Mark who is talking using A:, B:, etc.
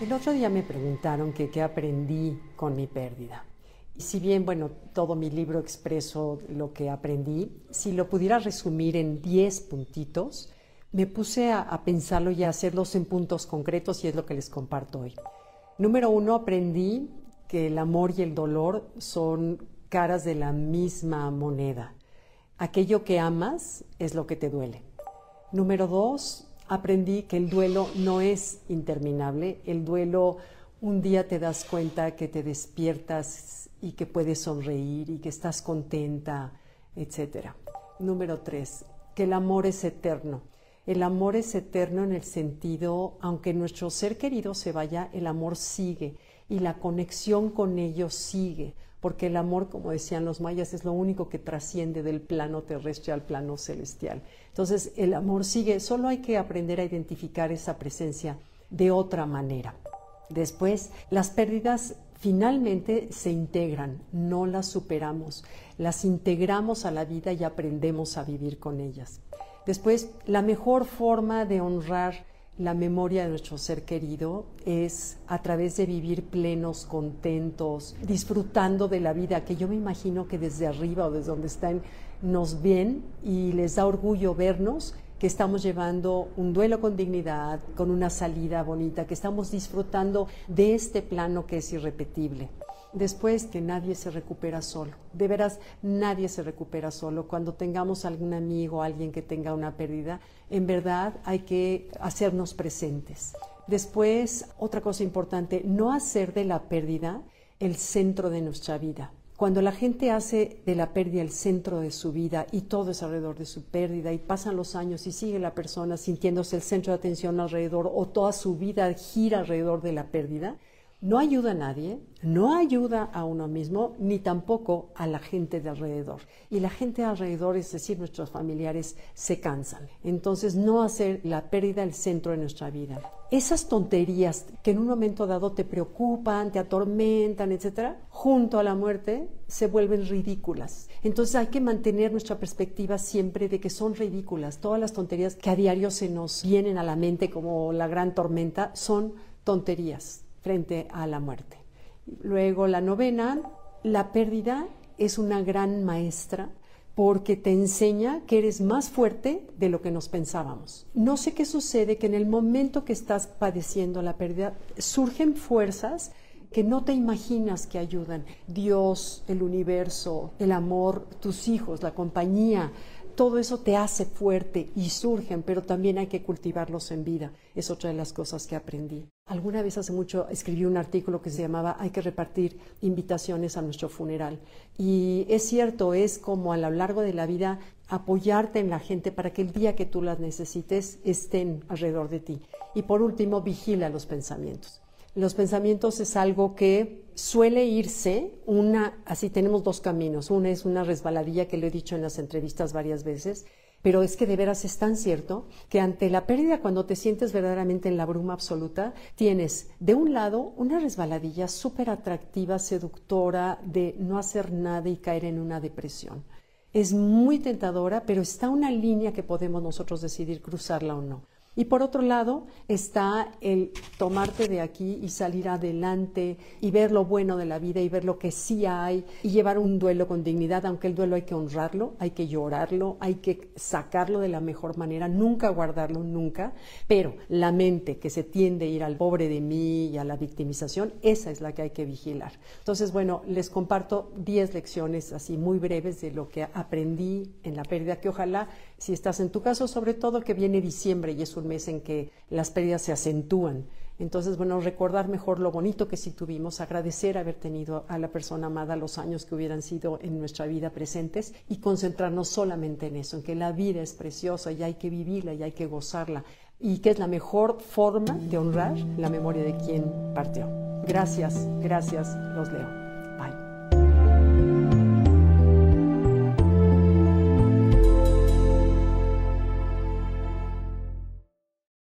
A: El otro día me preguntaron que qué aprendí con mi pérdida. Y si bien, bueno, todo mi libro expreso lo que aprendí, si lo pudiera resumir en 10 puntitos, me puse a, a, pensarlo y a hacerlos en puntos concretos y es lo que les comparto hoy. Número uno, aprendí que el amor y el dolor son caras de la misma moneda. Aquello que amas es lo que te duele. Número dos, aprendí que el duelo no es interminable. El duelo un día te das cuenta que te despiertas y que puedes sonreír y que estás contenta, etc. Número tres, que el amor es eterno. El amor es eterno en el sentido, aunque nuestro ser querido se vaya, el amor sigue y la conexión con ellos sigue, porque el amor, como decían los mayas, es lo único que trasciende del plano terrestre al plano celestial. Entonces, el amor sigue, solo hay que aprender a identificar esa presencia de otra manera. Después, las pérdidas finalmente se integran, no las superamos, las integramos a la vida y aprendemos a vivir con ellas. Después, la mejor forma de honrar la memoria de nuestro ser querido es a través de vivir plenos, contentos, disfrutando de la vida, que yo me imagino que desde arriba o desde donde están nos ven y les da orgullo vernos que estamos llevando un duelo con dignidad, con una salida bonita, que estamos disfrutando de este plano que es irrepetible. Después que nadie se recupera solo. De veras, nadie se recupera solo. Cuando tengamos algún amigo, alguien que tenga una pérdida, en verdad hay que hacernos presentes. Después, otra cosa importante, no hacer de la pérdida el centro de nuestra vida. Cuando la gente hace de la pérdida el centro de su vida y todo es alrededor de su pérdida y pasan los años y sigue la persona sintiéndose el centro de atención alrededor o toda su vida gira alrededor de la pérdida, no ayuda a nadie, no ayuda a uno mismo, ni tampoco a la gente de alrededor. Y la gente de alrededor, es decir, nuestros familiares, se cansan. Entonces, no hacer la pérdida el centro de nuestra vida. Esas tonterías que en un momento dado te preocupan, te atormentan, etcétera, junto a la muerte se vuelven ridículas. Entonces hay que mantener nuestra perspectiva siempre de que son ridículas. Todas las tonterías que a diario se nos vienen a la mente como la gran tormenta son tonterías frente a la muerte. Luego la novena, la pérdida es una gran maestra porque te enseña que eres más fuerte de lo que nos pensábamos. No sé qué sucede, que en el momento que estás padeciendo la pérdida, surgen fuerzas que no te imaginas que ayudan. Dios, el universo, el amor, tus hijos, la compañía, todo eso te hace fuerte y surgen, pero también hay que cultivarlos en vida. Es otra de las cosas que aprendí. Alguna vez hace mucho escribí un artículo que se llamaba Hay que repartir invitaciones a nuestro funeral. Y es cierto, es como a lo largo de la vida apoyarte en la gente para que el día que tú las necesites estén alrededor de ti. Y por último, vigila los pensamientos. Los pensamientos es algo que suele irse, una, así tenemos dos caminos. Una es una resbaladilla que lo he dicho en las entrevistas varias veces, pero es que de veras es tan cierto que ante la pérdida, cuando te sientes verdaderamente en la bruma absoluta, tienes de un lado una resbaladilla súper atractiva, seductora, de no hacer nada y caer en una depresión. Es muy tentadora, pero está una línea que podemos nosotros decidir cruzarla o no. Y por otro lado está el tomarte de aquí y salir adelante y ver lo bueno de la vida y ver lo que sí hay y llevar un duelo con dignidad, aunque el duelo hay que honrarlo, hay que llorarlo, hay que sacarlo de la mejor manera, nunca guardarlo, nunca, pero la mente que se tiende a ir al pobre de mí y a la victimización, esa es la que hay que vigilar. Entonces, bueno, les comparto 10 lecciones así muy breves de lo que aprendí en la pérdida, que ojalá, si estás en tu caso, sobre todo que viene diciembre y es un mes en que las pérdidas se acentúan. Entonces, bueno, recordar mejor lo bonito que sí tuvimos, agradecer haber tenido a la persona amada los años que hubieran sido en nuestra vida presentes y concentrarnos solamente en eso, en que la vida es preciosa y hay que vivirla y hay que gozarla y que es la mejor forma de honrar la memoria de quien partió. Gracias, gracias, los leo.